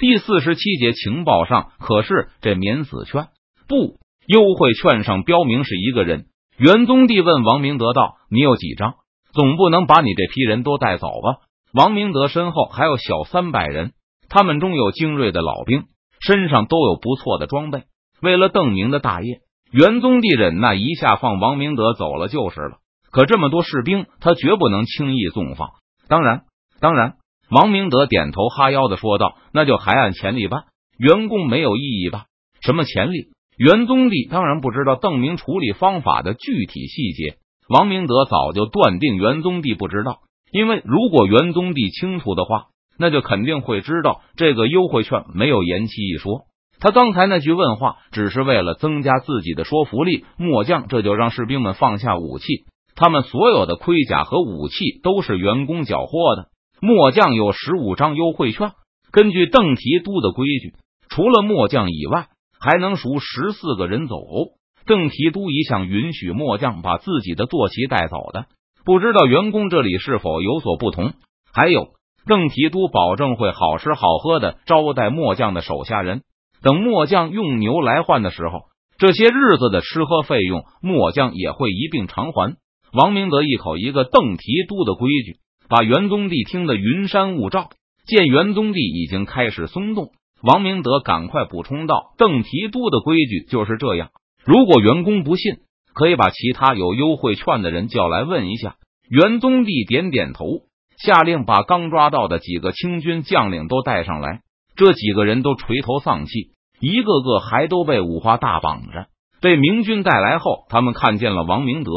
第四十七节情报上可是这免死券不优惠券上标明是一个人。元宗帝问王明德道：“你有几张？总不能把你这批人都带走吧？”王明德身后还有小三百人，他们中有精锐的老兵，身上都有不错的装备。为了邓明的大业，元宗帝忍耐一下，放王明德走了就是了。可这么多士兵，他绝不能轻易纵放。当然，当然，王明德点头哈腰的说道：“那就还按钱例办，员工没有异议吧？什么钱例？”元宗帝当然不知道邓明处理方法的具体细节。王明德早就断定元宗帝不知道。因为如果元宗帝清楚的话，那就肯定会知道这个优惠券没有延期一说。他刚才那句问话只是为了增加自己的说服力。末将这就让士兵们放下武器，他们所有的盔甲和武器都是员工缴获的。末将有十五张优惠券，根据邓提督的规矩，除了末将以外，还能赎十四个人走。邓提督一向允许末将把自己的坐骑带走的。不知道员工这里是否有所不同？还有，邓提督保证会好吃好喝的招待末将的手下人。等末将用牛来换的时候，这些日子的吃喝费用，末将也会一并偿还。王明德一口一个邓提督的规矩，把元宗帝听得云山雾罩。见元宗帝已经开始松动，王明德赶快补充道：“邓提督的规矩就是这样，如果员工不信。”可以把其他有优惠券的人叫来问一下。元宗帝点点头，下令把刚抓到的几个清军将领都带上来。这几个人都垂头丧气，一个个还都被五花大绑着。被明军带来后，他们看见了王明德，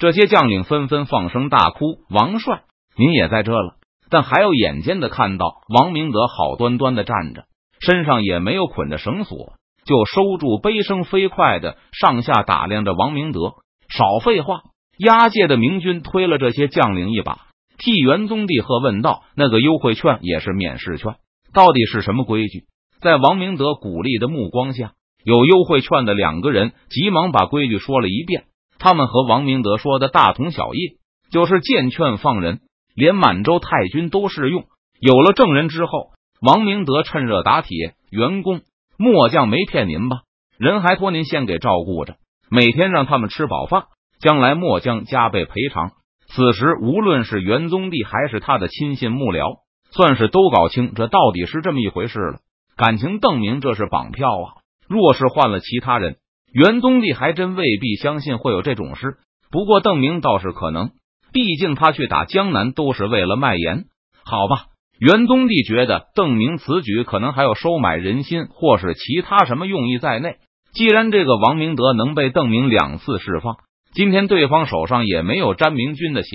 这些将领纷纷放声大哭：“王帅，您也在这了！”但还有眼尖的看到王明德好端端的站着，身上也没有捆着绳索。就收住，悲声飞快的上下打量着王明德。少废话！押解的明军推了这些将领一把，替元宗帝贺问道：“那个优惠券也是免试券，到底是什么规矩？”在王明德鼓励的目光下，有优惠券的两个人急忙把规矩说了一遍。他们和王明德说的大同小异，就是见券放人，连满洲太君都适用。有了证人之后，王明德趁热打铁，员工。末将没骗您吧？人还托您先给照顾着，每天让他们吃饱饭，将来末将加倍赔偿。此时，无论是元宗帝还是他的亲信幕僚，算是都搞清这到底是这么一回事了。感情邓明这是绑票啊！若是换了其他人，元宗帝还真未必相信会有这种事。不过邓明倒是可能，毕竟他去打江南都是为了卖盐，好吧？元宗帝觉得邓明此举可能还有收买人心或是其他什么用意在内。既然这个王明德能被邓明两次释放，今天对方手上也没有詹明军的血，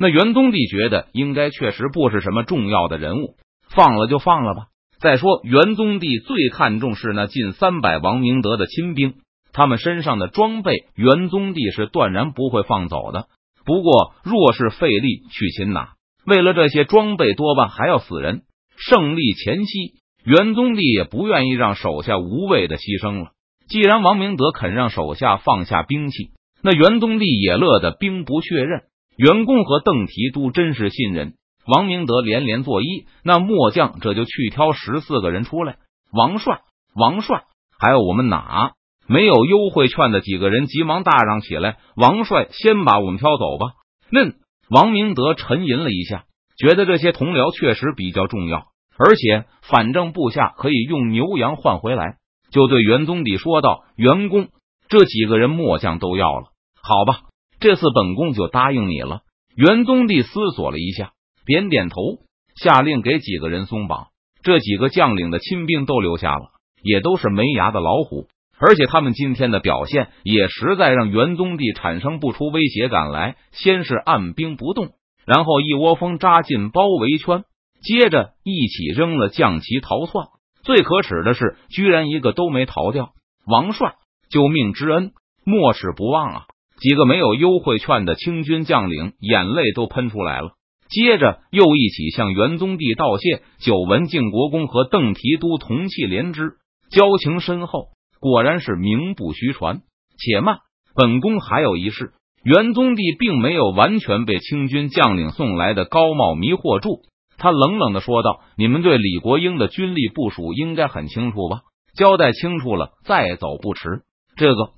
那元宗帝觉得应该确实不是什么重要的人物，放了就放了吧。再说，元宗帝最看重是那近三百王明德的亲兵，他们身上的装备，元宗帝是断然不会放走的。不过，若是费力去擒拿。为了这些装备，多半还要死人。胜利前夕，元宗帝也不愿意让手下无谓的牺牲了。既然王明德肯让手下放下兵器，那元宗帝也乐得兵不血刃。袁公和邓提督真是信任王明德，连连作揖。那末将这就去挑十四个人出来。王帅，王帅，还有我们哪没有优惠券的几个人，急忙大嚷起来：“王帅，先把我们挑走吧！”嫩。王明德沉吟了一下，觉得这些同僚确实比较重要，而且反正部下可以用牛羊换回来，就对元宗帝说道：“员工，这几个人末将都要了，好吧，这次本宫就答应你了。”元宗帝思索了一下，点点头，下令给几个人松绑。这几个将领的亲兵都留下了，也都是没牙的老虎。而且他们今天的表现也实在让元宗帝产生不出威胁感来。先是按兵不动，然后一窝蜂扎进包围圈，接着一起扔了将旗逃窜。最可耻的是，居然一个都没逃掉。王帅，救命之恩，莫齿不忘啊！几个没有优惠券的清军将领眼泪都喷出来了，接着又一起向元宗帝道谢。久闻靖国公和邓提督同气连枝，交情深厚。果然是名不虚传。且慢，本宫还有一事。元宗帝并没有完全被清军将领送来的高帽迷惑住，他冷冷的说道：“你们对李国英的军力部署应该很清楚吧？交代清楚了，再走不迟。”这个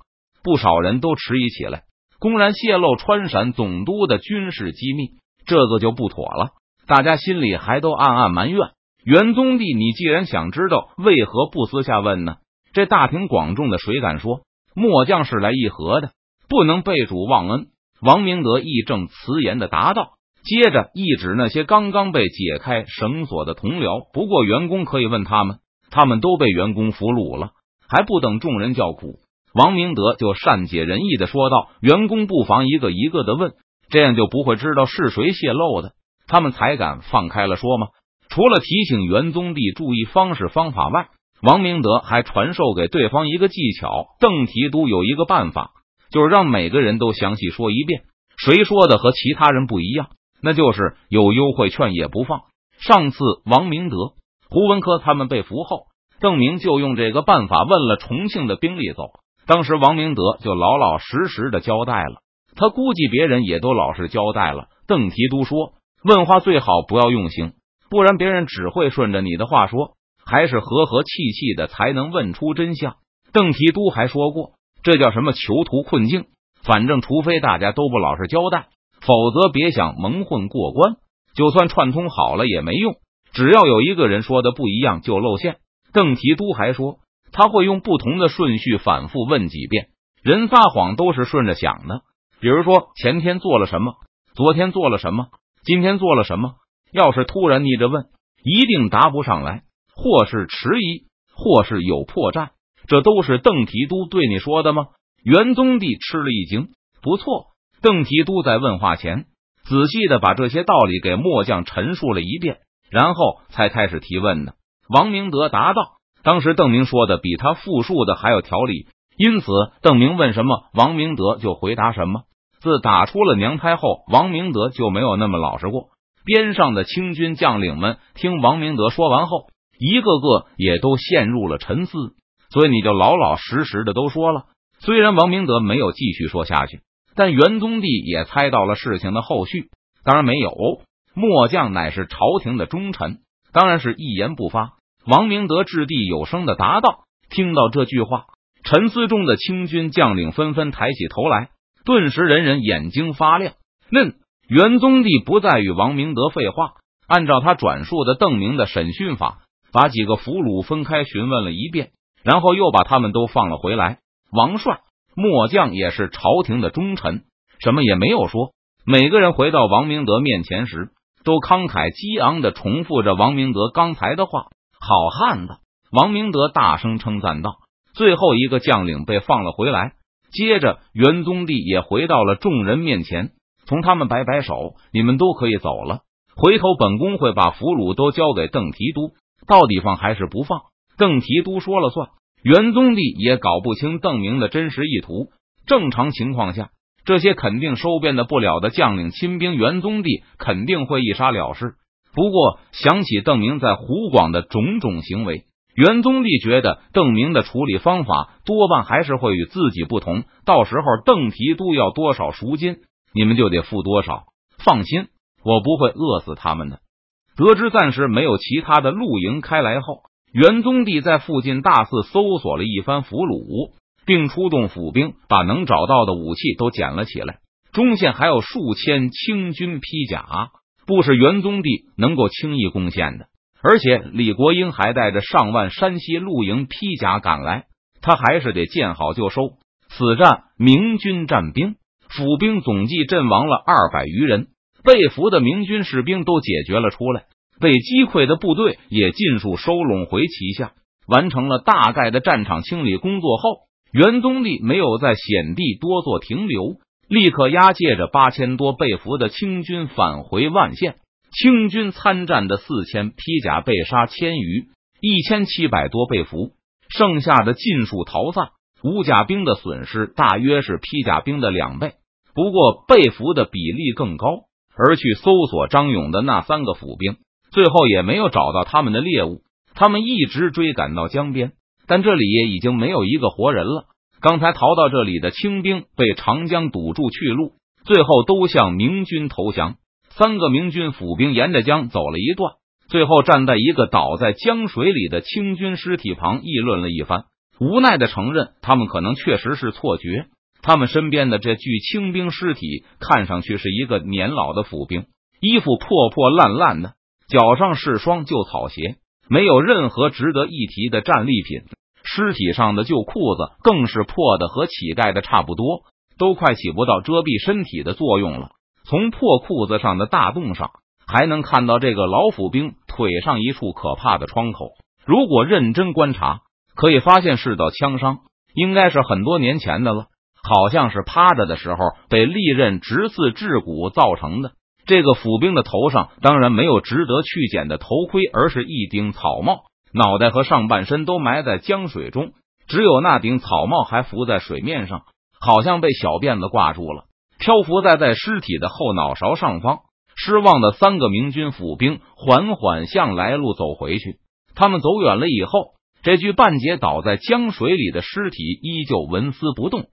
不少人都迟疑起来，公然泄露川陕总督的军事机密，这个就不妥了。大家心里还都暗暗埋怨：元宗帝，你既然想知道，为何不私下问呢？这大庭广众的，谁敢说？末将是来议和的，不能背主忘恩。王明德义正辞严的答道，接着一指那些刚刚被解开绳索的同僚。不过员工可以问他们，他们都被员工俘虏了，还不等众人叫苦，王明德就善解人意的说道：“员工不妨一个一个的问，这样就不会知道是谁泄露的，他们才敢放开了说吗？”除了提醒元宗帝注意方式方法外，王明德还传授给对方一个技巧。邓提督有一个办法。就是让每个人都详细说一遍，谁说的和其他人不一样，那就是有优惠券也不放。上次王明德、胡文科他们被俘后，邓明就用这个办法问了重庆的兵力走，当时王明德就老老实实的交代了。他估计别人也都老实交代了。邓提督说：“问话最好不要用刑，不然别人只会顺着你的话说，还是和和气气的才能问出真相。”邓提督还说过。这叫什么囚徒困境？反正除非大家都不老实交代，否则别想蒙混过关。就算串通好了也没用，只要有一个人说的不一样，就露馅。邓提督还说，他会用不同的顺序反复问几遍。人撒谎都是顺着想的，比如说前天做了什么，昨天做了什么，今天做了什么。要是突然逆着问，一定答不上来，或是迟疑，或是有破绽。这都是邓提督对你说的吗？元宗帝吃了一惊。不错，邓提督在问话前仔细的把这些道理给末将陈述了一遍，然后才开始提问的。王明德答道：“当时邓明说的比他复述的还有条理，因此邓明问什么，王明德就回答什么。自打出了娘胎后，王明德就没有那么老实过。”边上的清军将领们听王明德说完后，一个个也都陷入了沉思。所以你就老老实实的都说了。虽然王明德没有继续说下去，但元宗帝也猜到了事情的后续。当然没有，末将乃是朝廷的忠臣，当然是一言不发。王明德掷地有声的答道。听到这句话，沉思中的清军将领纷纷抬起头来，顿时人人眼睛发亮。嫩元宗帝不再与王明德废话，按照他转述的邓明的审讯法，把几个俘虏分开询问了一遍。然后又把他们都放了回来。王帅、末将也是朝廷的忠臣，什么也没有说。每个人回到王明德面前时，都慷慨激昂的重复着王明德刚才的话：“好汉子！”王明德大声称赞道。最后一个将领被放了回来，接着元宗帝也回到了众人面前，从他们摆摆手：“你们都可以走了。回头本宫会把俘虏都交给邓提督，到底放还是不放？”邓提督说了算，元宗帝也搞不清邓明的真实意图。正常情况下，这些肯定收编的不了的将领亲兵，元宗帝肯定会一杀了事。不过想起邓明在湖广的种种行为，元宗帝觉得邓明的处理方法多半还是会与自己不同。到时候邓提督要多少赎金，你们就得付多少。放心，我不会饿死他们的。得知暂时没有其他的露营开来后。元宗帝在附近大肆搜索了一番俘虏，并出动府兵把能找到的武器都捡了起来。中线还有数千清军披甲，不是元宗帝能够轻易攻陷的。而且李国英还带着上万山西露营披甲赶来，他还是得见好就收。此战明军战兵府兵总计阵亡了二百余人，被俘的明军士兵都解决了出来。被击溃的部队也尽数收拢回旗下，完成了大概的战场清理工作后，元宗帝没有在险地多做停留，立刻押解着八千多被俘的清军返回万县。清军参战的四千披甲被杀千余，一千七百多被俘，剩下的尽数逃散。五甲兵的损失大约是披甲兵的两倍，不过被俘的比例更高。而去搜索张勇的那三个府兵。最后也没有找到他们的猎物，他们一直追赶到江边，但这里也已经没有一个活人了。刚才逃到这里的清兵被长江堵住去路，最后都向明军投降。三个明军府兵沿着江走了一段，最后站在一个倒在江水里的清军尸体旁议论了一番，无奈的承认他们可能确实是错觉。他们身边的这具清兵尸体看上去是一个年老的府兵，衣服破破烂烂的，脚上是双旧草鞋，没有任何值得一提的战利品。尸体上的旧裤子更是破的和乞丐的差不多，都快起不到遮蔽身体的作用了。从破裤子上的大洞上，还能看到这个老府兵腿上一处可怕的创口。如果认真观察，可以发现是道枪伤，应该是很多年前的了。好像是趴着的时候被利刃直刺至骨造成的。这个府兵的头上当然没有值得去捡的头盔，而是一顶草帽，脑袋和上半身都埋在江水中，只有那顶草帽还浮在水面上，好像被小辫子挂住了，漂浮在在尸体的后脑勺上方。失望的三个明军府兵缓缓向来路走回去。他们走远了以后，这具半截倒在江水里的尸体依旧纹丝不动。